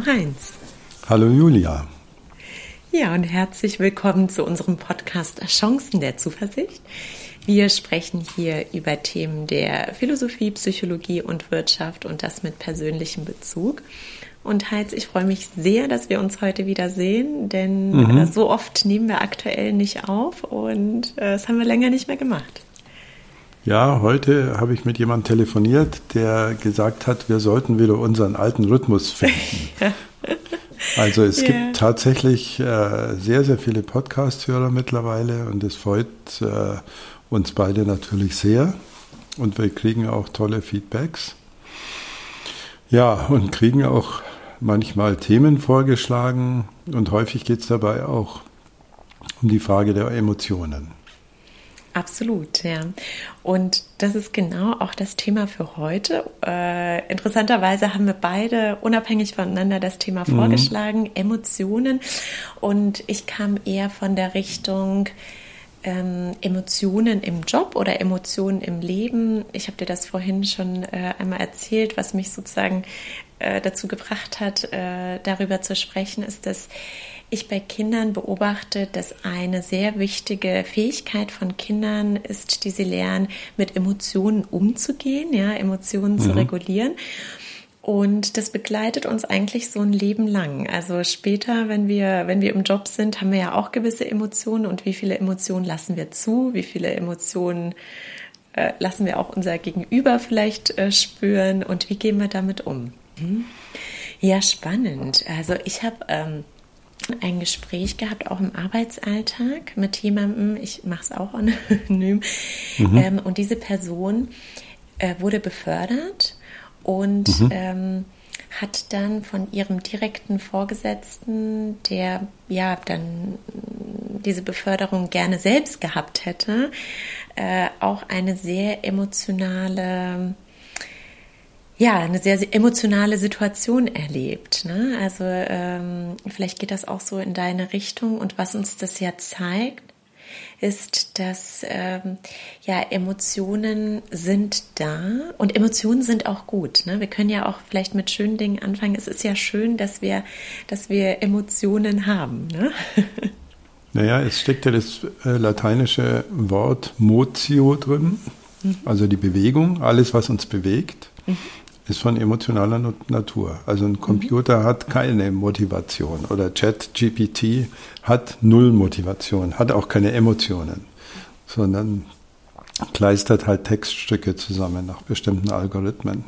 Hallo Heinz. Hallo Julia. Ja, und herzlich willkommen zu unserem Podcast Chancen der Zuversicht. Wir sprechen hier über Themen der Philosophie, Psychologie und Wirtschaft und das mit persönlichem Bezug. Und Heinz, ich freue mich sehr, dass wir uns heute wieder sehen, denn mhm. so oft nehmen wir aktuell nicht auf und äh, das haben wir länger nicht mehr gemacht. Ja, heute habe ich mit jemandem telefoniert, der gesagt hat, wir sollten wieder unseren alten Rhythmus finden. Also es yeah. gibt tatsächlich äh, sehr, sehr viele Podcast-Hörer mittlerweile und es freut äh, uns beide natürlich sehr. Und wir kriegen auch tolle Feedbacks. Ja, und kriegen auch manchmal Themen vorgeschlagen und häufig geht es dabei auch um die Frage der Emotionen. Absolut, ja. Und das ist genau auch das Thema für heute. Äh, interessanterweise haben wir beide unabhängig voneinander das Thema mhm. vorgeschlagen, Emotionen. Und ich kam eher von der Richtung ähm, Emotionen im Job oder Emotionen im Leben. Ich habe dir das vorhin schon äh, einmal erzählt, was mich sozusagen äh, dazu gebracht hat, äh, darüber zu sprechen, ist, dass ich bei Kindern beobachte, dass eine sehr wichtige Fähigkeit von Kindern ist, die sie lernen, mit Emotionen umzugehen, ja, Emotionen mhm. zu regulieren. Und das begleitet uns eigentlich so ein Leben lang. Also später, wenn wir, wenn wir im Job sind, haben wir ja auch gewisse Emotionen. Und wie viele Emotionen lassen wir zu? Wie viele Emotionen äh, lassen wir auch unser Gegenüber vielleicht äh, spüren? Und wie gehen wir damit um? Hm? Ja, spannend. Also ich habe ähm, ein Gespräch gehabt, auch im Arbeitsalltag mit jemandem, ich mache es auch anonym, mhm. ähm, und diese Person äh, wurde befördert und mhm. ähm, hat dann von ihrem direkten Vorgesetzten, der ja dann diese Beförderung gerne selbst gehabt hätte, äh, auch eine sehr emotionale ja, eine sehr, sehr emotionale Situation erlebt. Ne? Also ähm, vielleicht geht das auch so in deine Richtung. Und was uns das ja zeigt, ist, dass ähm, ja Emotionen sind da und Emotionen sind auch gut. Ne? Wir können ja auch vielleicht mit schönen Dingen anfangen. Es ist ja schön, dass wir, dass wir Emotionen haben. Ne? Naja, es steckt ja das äh, lateinische Wort motio drin, mhm. also die Bewegung, alles, was uns bewegt. Mhm ist von emotionaler Natur. Also ein Computer mhm. hat keine Motivation oder ChatGPT hat null Motivation, hat auch keine Emotionen, sondern kleistert halt Textstücke zusammen nach bestimmten Algorithmen.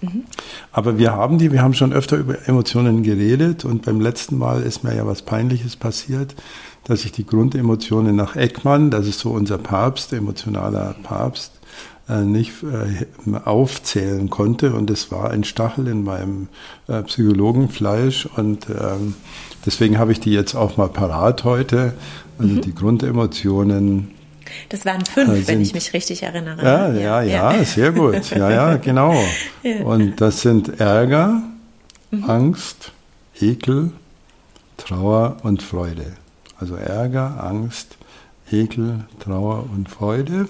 Mhm. Aber wir haben die, wir haben schon öfter über Emotionen geredet und beim letzten Mal ist mir ja was Peinliches passiert, dass ich die Grundemotionen nach Eckmann, das ist so unser Papst, emotionaler Papst, nicht äh, aufzählen konnte. Und es war ein Stachel in meinem äh, Psychologenfleisch. Und ähm, deswegen habe ich die jetzt auch mal parat heute. Also mhm. die Grundemotionen. Das waren fünf, sind, wenn ich mich richtig erinnere. Ja, ja, ja, ja, sehr gut. Ja, ja, genau. Ja. Und das sind Ärger, mhm. Angst, Ekel, Trauer und Freude. Also Ärger, Angst, Ekel, Trauer und Freude.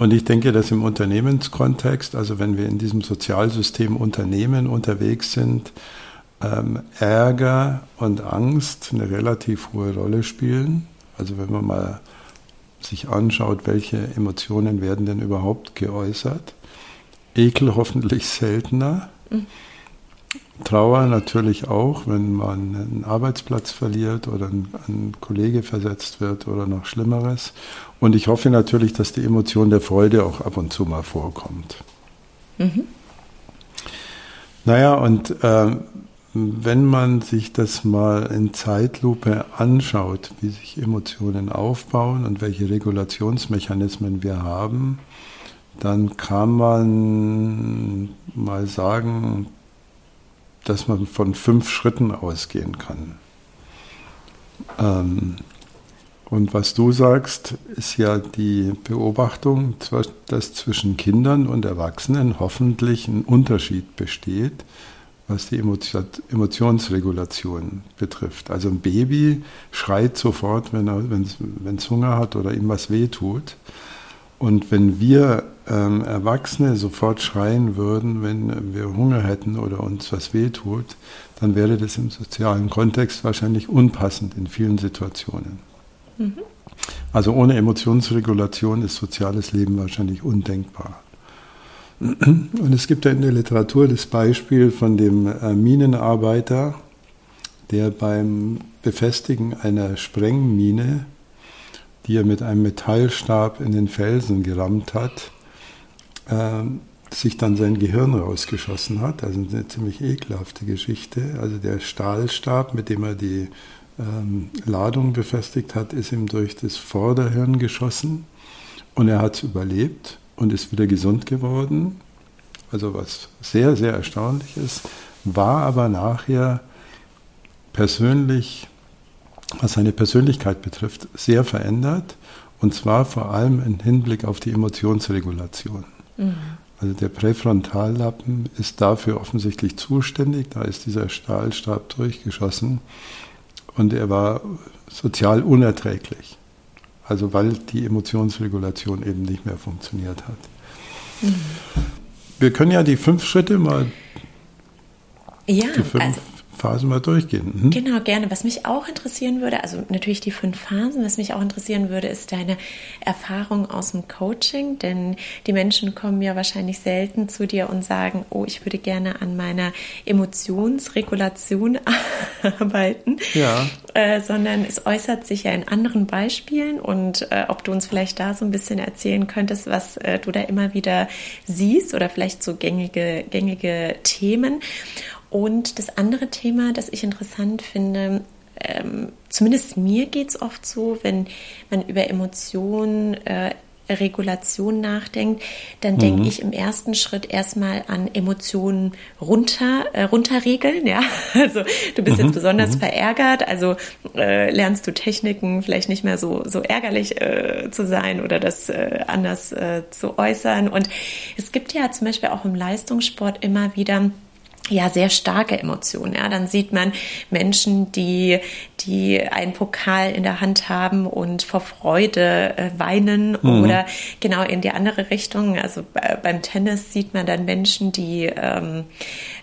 Und ich denke, dass im Unternehmenskontext, also wenn wir in diesem Sozialsystem Unternehmen unterwegs sind, ähm, Ärger und Angst eine relativ hohe Rolle spielen. Also wenn man mal sich anschaut, welche Emotionen werden denn überhaupt geäußert. Ekel hoffentlich seltener. Mhm. Trauer natürlich auch, wenn man einen Arbeitsplatz verliert oder ein, ein, Kollege versetzt wird oder noch Schlimmeres. Und ich hoffe natürlich, dass die Emotion der Freude auch ab und zu mal vorkommt. Mhm. Naja, und äh, wenn man sich das mal in Zeitlupe anschaut, wie sich Emotionen aufbauen und welche Regulationsmechanismen wir haben, dann kann man mal sagen, dass man von fünf Schritten ausgehen kann. Ähm, und was du sagst, ist ja die Beobachtung, dass zwischen Kindern und Erwachsenen hoffentlich ein Unterschied besteht, was die Emotionsregulation betrifft. Also ein Baby schreit sofort, wenn es Hunger hat oder ihm was wehtut. Und wenn wir ähm, Erwachsene sofort schreien würden, wenn wir Hunger hätten oder uns was wehtut, dann wäre das im sozialen Kontext wahrscheinlich unpassend in vielen Situationen. Mhm. Also ohne Emotionsregulation ist soziales Leben wahrscheinlich undenkbar. Und es gibt ja in der Literatur das Beispiel von dem äh, Minenarbeiter, der beim Befestigen einer Sprengmine, die er mit einem Metallstab in den Felsen gerammt hat, äh, sich dann sein Gehirn rausgeschossen hat. Also eine ziemlich ekelhafte Geschichte. Also der Stahlstab, mit dem er die ähm, Ladung befestigt hat, ist ihm durch das Vorderhirn geschossen und er hat es überlebt und ist wieder gesund geworden. Also was sehr, sehr erstaunlich ist, war aber nachher persönlich, was seine Persönlichkeit betrifft, sehr verändert. Und zwar vor allem im Hinblick auf die Emotionsregulation. Mhm. Also der Präfrontallappen ist dafür offensichtlich zuständig. Da ist dieser Stahlstab durchgeschossen und er war sozial unerträglich. Also weil die Emotionsregulation eben nicht mehr funktioniert hat. Mhm. Wir können ja die fünf Schritte mal. Ja, die fünf also Phasen mal durchgehen. Mhm. Genau, gerne. Was mich auch interessieren würde, also natürlich die fünf Phasen, was mich auch interessieren würde, ist deine Erfahrung aus dem Coaching, denn die Menschen kommen ja wahrscheinlich selten zu dir und sagen, oh, ich würde gerne an meiner Emotionsregulation arbeiten, ja. Äh, sondern es äußert sich ja in anderen Beispielen und äh, ob du uns vielleicht da so ein bisschen erzählen könntest, was äh, du da immer wieder siehst oder vielleicht so gängige, gängige Themen. Und das andere Thema, das ich interessant finde, ähm, zumindest mir geht es oft so, wenn man über Emotionen, äh, Regulation nachdenkt, dann mhm. denke ich im ersten Schritt erstmal an Emotionen runter, äh, runterregeln. Ja, also du bist mhm. jetzt besonders mhm. verärgert, also äh, lernst du Techniken, vielleicht nicht mehr so so ärgerlich äh, zu sein oder das äh, anders äh, zu äußern. Und es gibt ja zum Beispiel auch im Leistungssport immer wieder ja sehr starke Emotionen. Ja, dann sieht man Menschen, die die einen Pokal in der Hand haben und vor Freude äh, weinen mhm. oder genau in die andere Richtung. Also äh, beim Tennis sieht man dann Menschen, die ähm,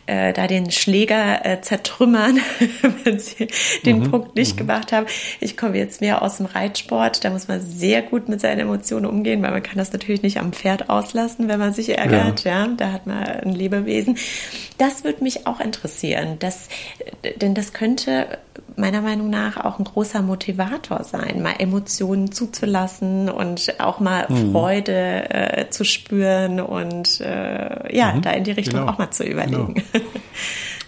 äh, da den Schläger äh, zertrümmern, wenn sie den mhm. Punkt nicht mhm. gemacht haben. Ich komme jetzt mehr aus dem Reitsport. Da muss man sehr gut mit seinen Emotionen umgehen, weil man kann das natürlich nicht am Pferd auslassen, wenn man sich ärgert. Ja, ja da hat man ein Lebewesen. Das würde mich auch interessieren, das, denn das könnte meiner Meinung nach auch ein großer Motivator sein, mal Emotionen zuzulassen und auch mal mhm. Freude äh, zu spüren und äh, ja, mhm. da in die Richtung genau. auch mal zu überlegen. Genau.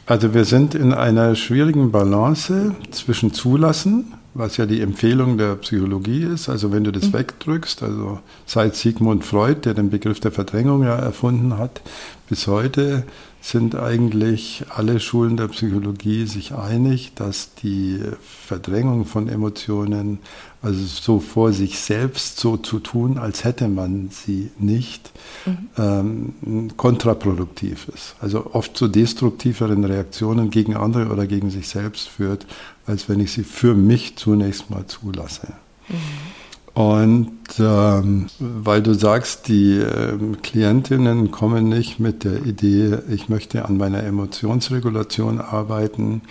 Also wir sind in einer schwierigen Balance zwischen Zulassen, was ja die Empfehlung der Psychologie ist. Also wenn du das mhm. wegdrückst, also seit Sigmund Freud, der den Begriff der Verdrängung ja erfunden hat, bis heute sind eigentlich alle Schulen der Psychologie sich einig, dass die Verdrängung von Emotionen, also so vor sich selbst so zu tun, als hätte man sie nicht, mhm. ähm, kontraproduktiv ist. Also oft zu destruktiveren Reaktionen gegen andere oder gegen sich selbst führt, als wenn ich sie für mich zunächst mal zulasse. Mhm. Und ähm, weil du sagst, die ähm, Klientinnen kommen nicht mit der Idee, ich möchte an meiner Emotionsregulation arbeiten,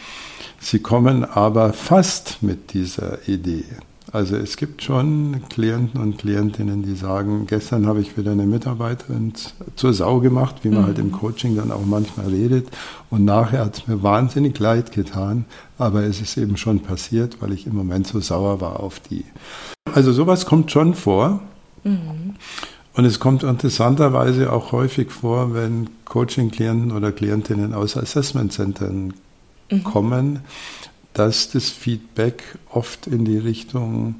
sie kommen aber fast mit dieser Idee. Also es gibt schon Klienten und Klientinnen, die sagen, gestern habe ich wieder eine Mitarbeiterin zur Sau gemacht, wie man mhm. halt im Coaching dann auch manchmal redet. Und nachher hat es mir wahnsinnig leid getan, aber es ist eben schon passiert, weil ich im Moment so sauer war auf die. Also sowas kommt schon vor. Mhm. Und es kommt interessanterweise auch häufig vor, wenn Coaching-Klienten oder Klientinnen aus Assessment-Centern mhm. kommen, dass das Feedback oft in die Richtung,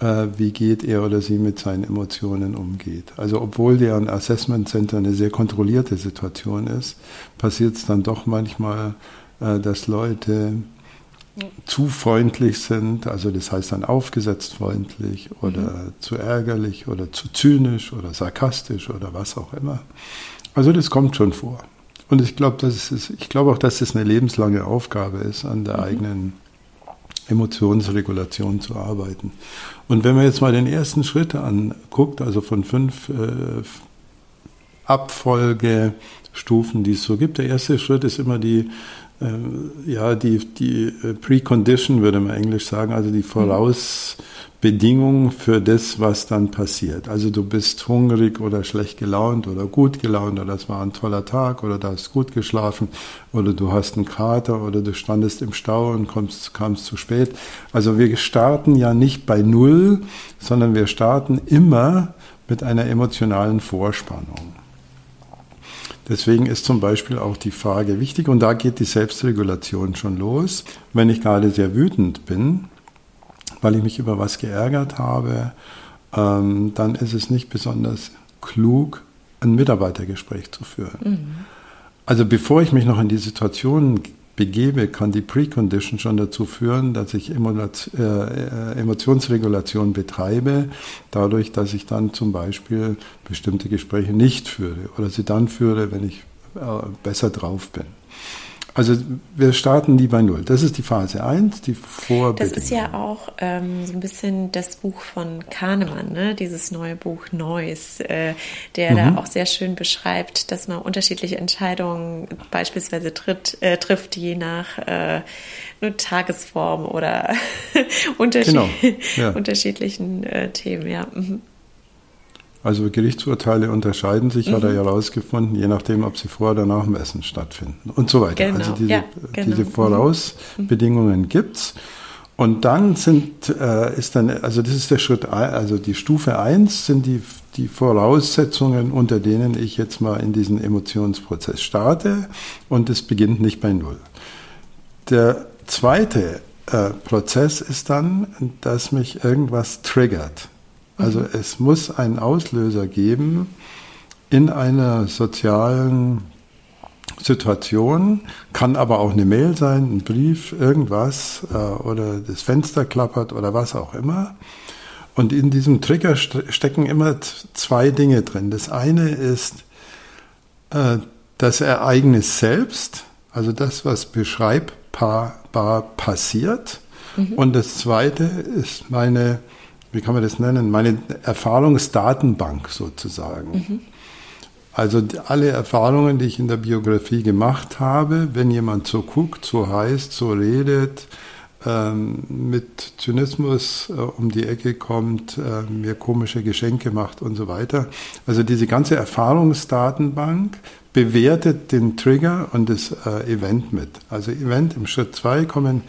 äh, wie geht er oder sie mit seinen Emotionen umgeht. Also obwohl der ein Assessment Center eine sehr kontrollierte Situation ist, passiert es dann doch manchmal, äh, dass Leute zu freundlich sind, also das heißt dann aufgesetzt freundlich oder mhm. zu ärgerlich oder zu zynisch oder sarkastisch oder was auch immer. Also das kommt schon vor. Und ich glaube, dass es, ich glaube auch, dass es eine lebenslange Aufgabe ist, an der mhm. eigenen Emotionsregulation zu arbeiten. Und wenn man jetzt mal den ersten Schritt anguckt, also von fünf äh, Abfolgestufen, die es so gibt, der erste Schritt ist immer die ja, die, die äh, Precondition, würde man Englisch sagen, also die Vorausbedingung für das, was dann passiert. Also du bist hungrig oder schlecht gelaunt oder gut gelaunt oder es war ein toller Tag oder du hast gut geschlafen oder du hast einen Kater oder du standest im Stau und kommst, kamst zu spät. Also wir starten ja nicht bei Null, sondern wir starten immer mit einer emotionalen Vorspannung. Deswegen ist zum Beispiel auch die Frage wichtig und da geht die Selbstregulation schon los. Wenn ich gerade sehr wütend bin, weil ich mich über was geärgert habe, ähm, dann ist es nicht besonders klug, ein Mitarbeitergespräch zu führen. Mhm. Also bevor ich mich noch in die Situation begebe, kann die Precondition schon dazu führen, dass ich äh, äh, Emotionsregulation betreibe, dadurch, dass ich dann zum Beispiel bestimmte Gespräche nicht führe oder sie dann führe, wenn ich äh, besser drauf bin. Also wir starten nie bei Null. Das ist die Phase 1, die Vorbedingung. Das ist ja auch ähm, so ein bisschen das Buch von Kahnemann, ne? dieses neue Buch Neues, äh, der mhm. da auch sehr schön beschreibt, dass man unterschiedliche Entscheidungen beispielsweise tritt, äh, trifft, je nach äh, Tagesform oder unterschied genau. ja. unterschiedlichen äh, Themen. Ja. Mhm. Also Gerichtsurteile unterscheiden sich, mhm. hat er ja herausgefunden, je nachdem, ob sie vor oder nach dem Essen stattfinden und so weiter. Genau. Also diese, ja, genau. diese mhm. Vorausbedingungen mhm. gibt's. Und dann sind, äh, ist dann, also das ist der Schritt, also die Stufe 1 sind die, die Voraussetzungen, unter denen ich jetzt mal in diesen Emotionsprozess starte und es beginnt nicht bei Null. Der zweite äh, Prozess ist dann, dass mich irgendwas triggert. Also es muss einen Auslöser geben in einer sozialen Situation, kann aber auch eine Mail sein, ein Brief, irgendwas äh, oder das Fenster klappert oder was auch immer. Und in diesem Trigger stecken immer zwei Dinge drin. Das eine ist äh, das Ereignis selbst, also das, was beschreibbar passiert. Mhm. Und das zweite ist meine wie kann man das nennen, meine Erfahrungsdatenbank sozusagen. Mhm. Also alle Erfahrungen, die ich in der Biografie gemacht habe, wenn jemand so guckt, so heißt, so redet, ähm, mit Zynismus äh, um die Ecke kommt, äh, mir komische Geschenke macht und so weiter. Also diese ganze Erfahrungsdatenbank bewertet den Trigger und das äh, Event mit. Also Event im Schritt 2 kommen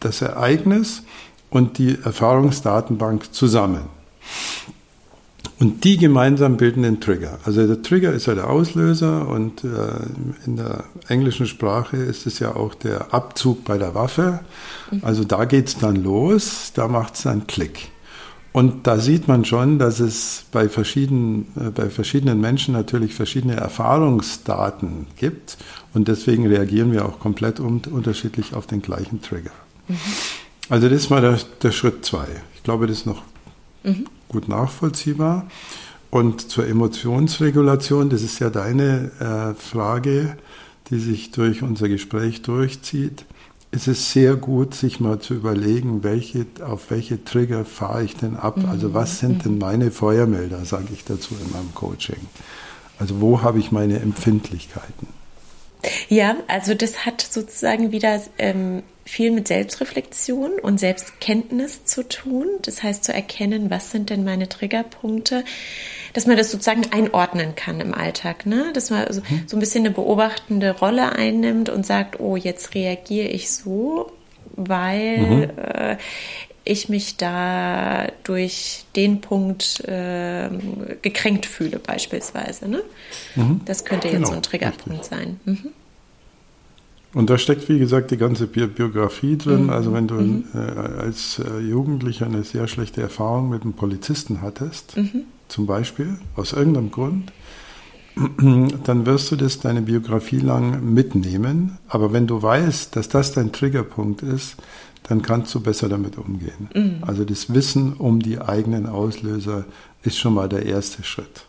das Ereignis, und die Erfahrungsdatenbank zusammen. Und die gemeinsam bilden den Trigger. Also der Trigger ist ja der Auslöser und äh, in der englischen Sprache ist es ja auch der Abzug bei der Waffe. Also da geht es dann los, da macht es dann Klick. Und da sieht man schon, dass es bei verschiedenen, äh, bei verschiedenen Menschen natürlich verschiedene Erfahrungsdaten gibt. Und deswegen reagieren wir auch komplett unterschiedlich auf den gleichen Trigger. Mhm. Also das war der, der Schritt zwei. Ich glaube, das ist noch mhm. gut nachvollziehbar. Und zur Emotionsregulation, das ist ja deine äh, Frage, die sich durch unser Gespräch durchzieht. Es ist sehr gut, sich mal zu überlegen, welche, auf welche Trigger fahre ich denn ab? Mhm. Also was sind denn mhm. meine Feuermelder, sage ich dazu in meinem Coaching. Also wo habe ich meine Empfindlichkeiten? Ja, also das hat sozusagen wieder ähm, viel mit Selbstreflexion und Selbstkenntnis zu tun. Das heißt zu erkennen, was sind denn meine Triggerpunkte, dass man das sozusagen einordnen kann im Alltag, ne? Dass man so, mhm. so ein bisschen eine beobachtende Rolle einnimmt und sagt, oh, jetzt reagiere ich so, weil mhm. äh, ich mich da durch den Punkt äh, gekränkt fühle, beispielsweise. Ne? Mhm. Das könnte genau. jetzt so ein Triggerpunkt sein. Mhm. Und da steckt, wie gesagt, die ganze Bi Biografie drin. Mhm. Also wenn du mhm. äh, als äh, Jugendlicher eine sehr schlechte Erfahrung mit einem Polizisten hattest, mhm. zum Beispiel, aus irgendeinem Grund, dann wirst du das deine Biografie lang mitnehmen. Aber wenn du weißt, dass das dein Triggerpunkt ist, dann kannst du besser damit umgehen. Mhm. Also das Wissen um die eigenen Auslöser ist schon mal der erste Schritt.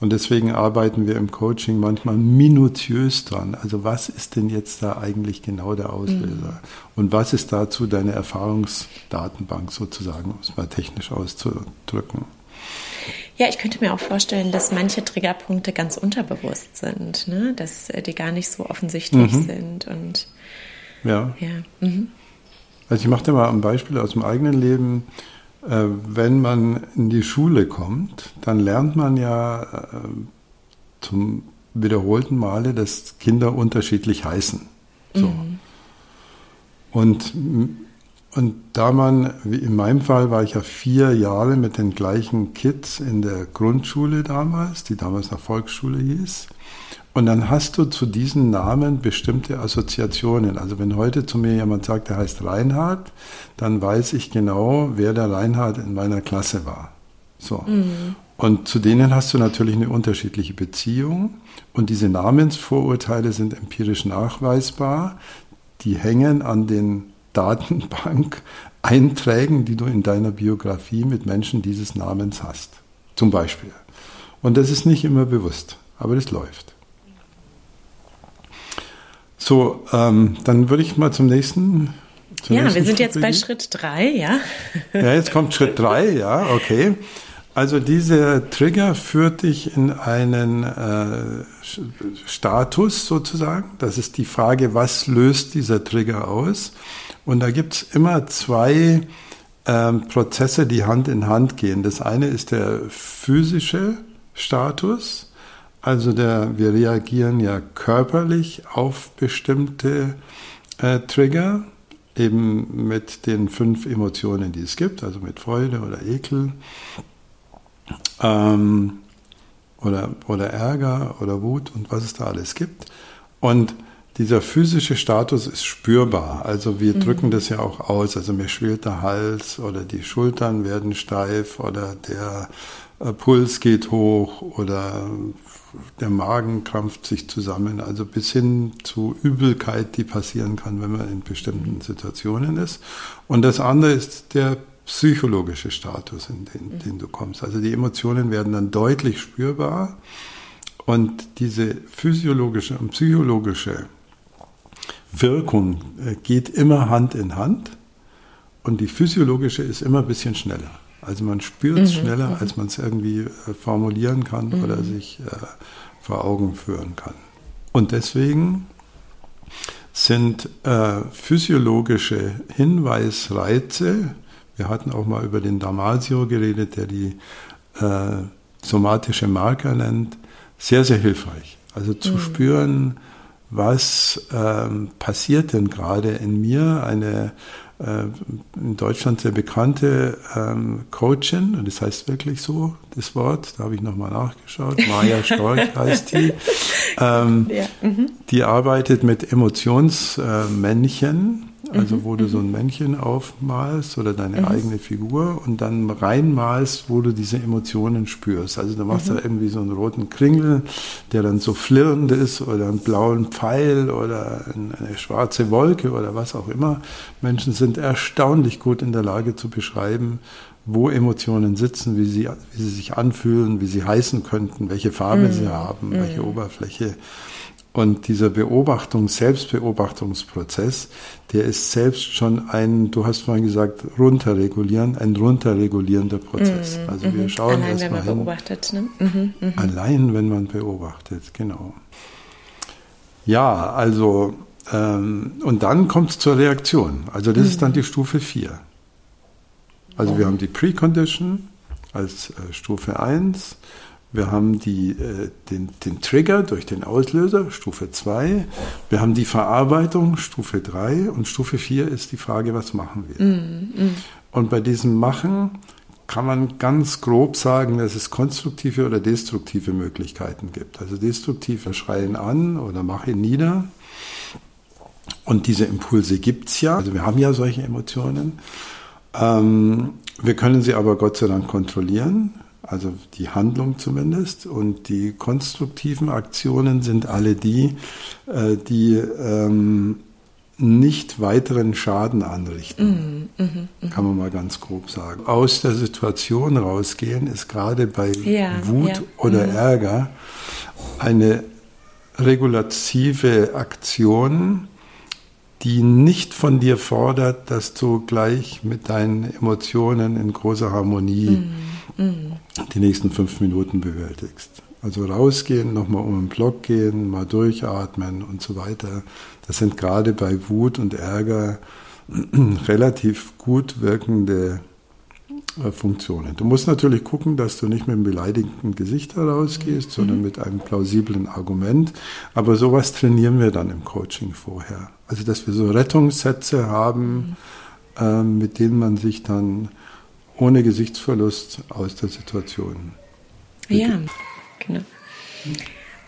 Und deswegen arbeiten wir im Coaching manchmal minutiös dran. Also was ist denn jetzt da eigentlich genau der Auslöser? Mhm. Und was ist dazu deine Erfahrungsdatenbank sozusagen, um es mal technisch auszudrücken? Ja, ich könnte mir auch vorstellen, dass manche Triggerpunkte ganz unterbewusst sind, ne? dass äh, die gar nicht so offensichtlich mhm. sind. Und ja. ja. Mhm. Also ich mache dir mal ein Beispiel aus dem eigenen Leben. Äh, wenn man in die Schule kommt, dann lernt man ja äh, zum wiederholten Male, dass Kinder unterschiedlich heißen. So. Mhm. Und, und da man, wie in meinem Fall war ich ja vier Jahre mit den gleichen Kids in der Grundschule damals, die damals noch Volksschule hieß. Und dann hast du zu diesen Namen bestimmte Assoziationen. Also wenn heute zu mir jemand sagt, der heißt Reinhard, dann weiß ich genau, wer der Reinhard in meiner Klasse war. So. Mhm. Und zu denen hast du natürlich eine unterschiedliche Beziehung. Und diese Namensvorurteile sind empirisch nachweisbar. Die hängen an den Datenbank-Einträgen, die du in deiner Biografie mit Menschen dieses Namens hast. Zum Beispiel. Und das ist nicht immer bewusst, aber das läuft. So, ähm, dann würde ich mal zum nächsten. Zum ja, nächsten wir sind Schritt jetzt bei Schritt drei, ja. Ja, jetzt kommt Schritt drei, ja, okay. Also dieser Trigger führt dich in einen äh, Status sozusagen. Das ist die Frage, was löst dieser Trigger aus? Und da gibt es immer zwei ähm, Prozesse, die Hand in Hand gehen. Das eine ist der physische Status also der, wir reagieren ja körperlich auf bestimmte äh, Trigger, eben mit den fünf Emotionen, die es gibt, also mit Freude oder Ekel ähm, oder, oder Ärger oder Wut und was es da alles gibt. Und dieser physische Status ist spürbar. Also wir mhm. drücken das ja auch aus. Also mir schwillt der Hals oder die Schultern werden steif oder der äh, Puls geht hoch oder der Magen krampft sich zusammen, also bis hin zu Übelkeit, die passieren kann, wenn man in bestimmten Situationen ist. Und das andere ist der psychologische Status, in den, mhm. den du kommst. Also die Emotionen werden dann deutlich spürbar und diese physiologische und psychologische Wirkung äh, geht immer Hand in Hand und die physiologische ist immer ein bisschen schneller. Also man spürt es mhm, schneller, mhm. als man es irgendwie äh, formulieren kann mhm. oder sich äh, vor Augen führen kann. Und deswegen sind äh, physiologische Hinweisreize, wir hatten auch mal über den Damasio geredet, der die äh, somatische Marker nennt, sehr, sehr hilfreich. Also zu mhm. spüren, was ähm, passiert denn gerade in mir, eine in Deutschland sehr bekannte ähm, Coachin, und das heißt wirklich so, das Wort, da habe ich nochmal nachgeschaut, Maja Storch heißt die. Ähm, ja. mhm. Die arbeitet mit Emotionsmännchen, also mhm, wo du so ein mhm. Männchen aufmalst oder deine mhm. eigene Figur und dann reinmalst, wo du diese Emotionen spürst. Also du machst mhm. da irgendwie so einen roten Kringel, der dann so flirrend ist oder einen blauen Pfeil oder eine schwarze Wolke oder was auch immer. Menschen sind erstaunlich gut in der Lage zu beschreiben, wo Emotionen sitzen, wie sie, wie sie sich anfühlen, wie sie heißen könnten, welche Farbe mhm. sie haben, welche Oberfläche. Und dieser Beobachtungs-, Selbstbeobachtungsprozess, der ist selbst schon ein, du hast vorhin gesagt, runterregulieren, ein runterregulierender Prozess. Mm, also wir mhm. schauen Allein, wenn man hin. beobachtet. Ne? Mm, mm. Allein, wenn man beobachtet, genau. Ja, also, ähm, und dann kommt es zur Reaktion. Also das ist dann die Stufe 4. Also wir haben die Precondition als äh, Stufe 1. Wir haben die, äh, den, den Trigger durch den Auslöser, Stufe 2. Wir haben die Verarbeitung, Stufe 3. Und Stufe 4 ist die Frage, was machen wir? Mm, mm. Und bei diesem Machen kann man ganz grob sagen, dass es konstruktive oder destruktive Möglichkeiten gibt. Also destruktive schreien an oder mache nieder. Und diese Impulse gibt es ja. Also wir haben ja solche Emotionen. Ähm, wir können sie aber Gott sei Dank kontrollieren also die Handlung zumindest. Und die konstruktiven Aktionen sind alle die, äh, die ähm, nicht weiteren Schaden anrichten, mm, mm, mm. kann man mal ganz grob sagen. Aus der Situation rausgehen ist gerade bei ja, Wut ja. oder mhm. Ärger eine regulative Aktion, die nicht von dir fordert, dass du gleich mit deinen Emotionen in großer Harmonie mm. die nächsten fünf Minuten bewältigst. Also rausgehen, nochmal um den Block gehen, mal durchatmen und so weiter. Das sind gerade bei Wut und Ärger relativ gut wirkende äh, Funktionen. Du musst natürlich gucken, dass du nicht mit einem beleidigenden Gesicht herausgehst, mhm. sondern mit einem plausiblen Argument. Aber sowas trainieren wir dann im Coaching vorher. Also, dass wir so Rettungssätze haben, mhm. äh, mit denen man sich dann ohne Gesichtsverlust aus der Situation. Ja, genau.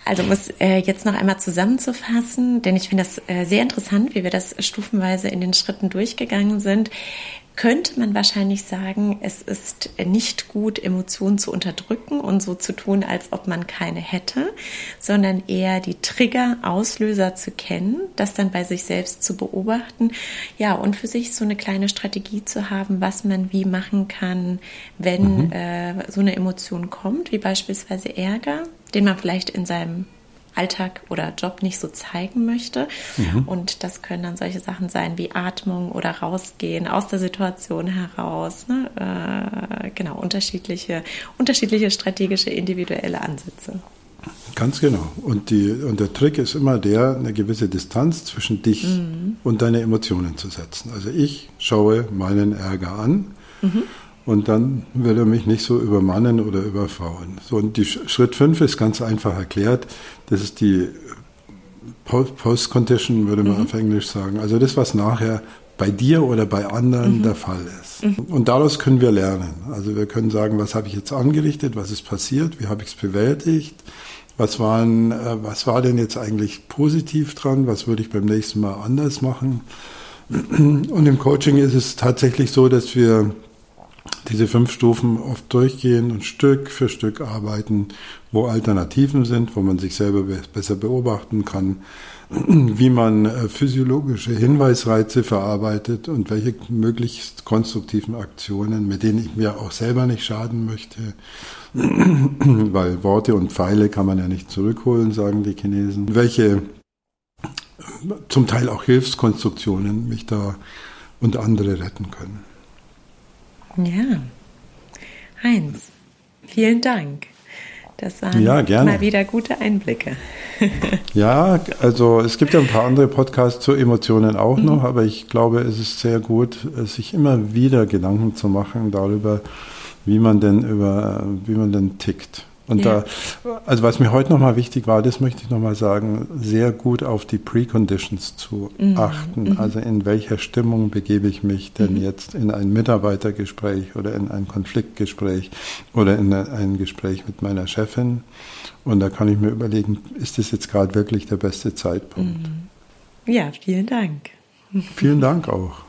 Also um es äh, jetzt noch einmal zusammenzufassen, denn ich finde das äh, sehr interessant, wie wir das stufenweise in den Schritten durchgegangen sind könnte man wahrscheinlich sagen, es ist nicht gut, Emotionen zu unterdrücken und so zu tun, als ob man keine hätte, sondern eher die Trigger, Auslöser zu kennen, das dann bei sich selbst zu beobachten, ja, und für sich so eine kleine Strategie zu haben, was man wie machen kann, wenn mhm. äh, so eine Emotion kommt, wie beispielsweise Ärger, den man vielleicht in seinem Alltag oder Job nicht so zeigen möchte. Mhm. Und das können dann solche Sachen sein wie Atmung oder rausgehen aus der Situation heraus. Ne? Äh, genau, unterschiedliche, unterschiedliche strategische, individuelle Ansätze. Ganz genau. Und, die, und der Trick ist immer der, eine gewisse Distanz zwischen dich mhm. und deine Emotionen zu setzen. Also ich schaue meinen Ärger an. Mhm und dann will er mich nicht so übermannen oder überfahren. So, und die Schritt 5 ist ganz einfach erklärt. Das ist die Post-Condition, würde man mhm. auf Englisch sagen. Also das, was nachher bei dir oder bei anderen mhm. der Fall ist. Mhm. Und daraus können wir lernen. Also wir können sagen, was habe ich jetzt angerichtet, was ist passiert, wie habe ich es bewältigt, was, waren, äh, was war denn jetzt eigentlich positiv dran, was würde ich beim nächsten Mal anders machen. Und im Coaching ist es tatsächlich so, dass wir diese fünf Stufen oft durchgehen und Stück für Stück arbeiten, wo Alternativen sind, wo man sich selber besser beobachten kann, wie man äh, physiologische Hinweisreize verarbeitet und welche möglichst konstruktiven Aktionen, mit denen ich mir auch selber nicht schaden möchte, weil Worte und Pfeile kann man ja nicht zurückholen, sagen die Chinesen, welche zum Teil auch Hilfskonstruktionen mich da und andere retten können. Ja. Heinz, vielen Dank. Das waren ja, mal wieder gute Einblicke. ja, also es gibt ja ein paar andere Podcasts zu Emotionen auch mhm. noch, aber ich glaube, es ist sehr gut, sich immer wieder Gedanken zu machen darüber, wie man denn über, wie man denn tickt. Und ja. da, also was mir heute nochmal wichtig war, das möchte ich nochmal sagen, sehr gut auf die Preconditions zu mhm. achten. Mhm. Also in welcher Stimmung begebe ich mich denn mhm. jetzt in ein Mitarbeitergespräch oder in ein Konfliktgespräch oder in ein Gespräch mit meiner Chefin. Und da kann ich mir überlegen, ist das jetzt gerade wirklich der beste Zeitpunkt? Mhm. Ja, vielen Dank. Vielen Dank auch.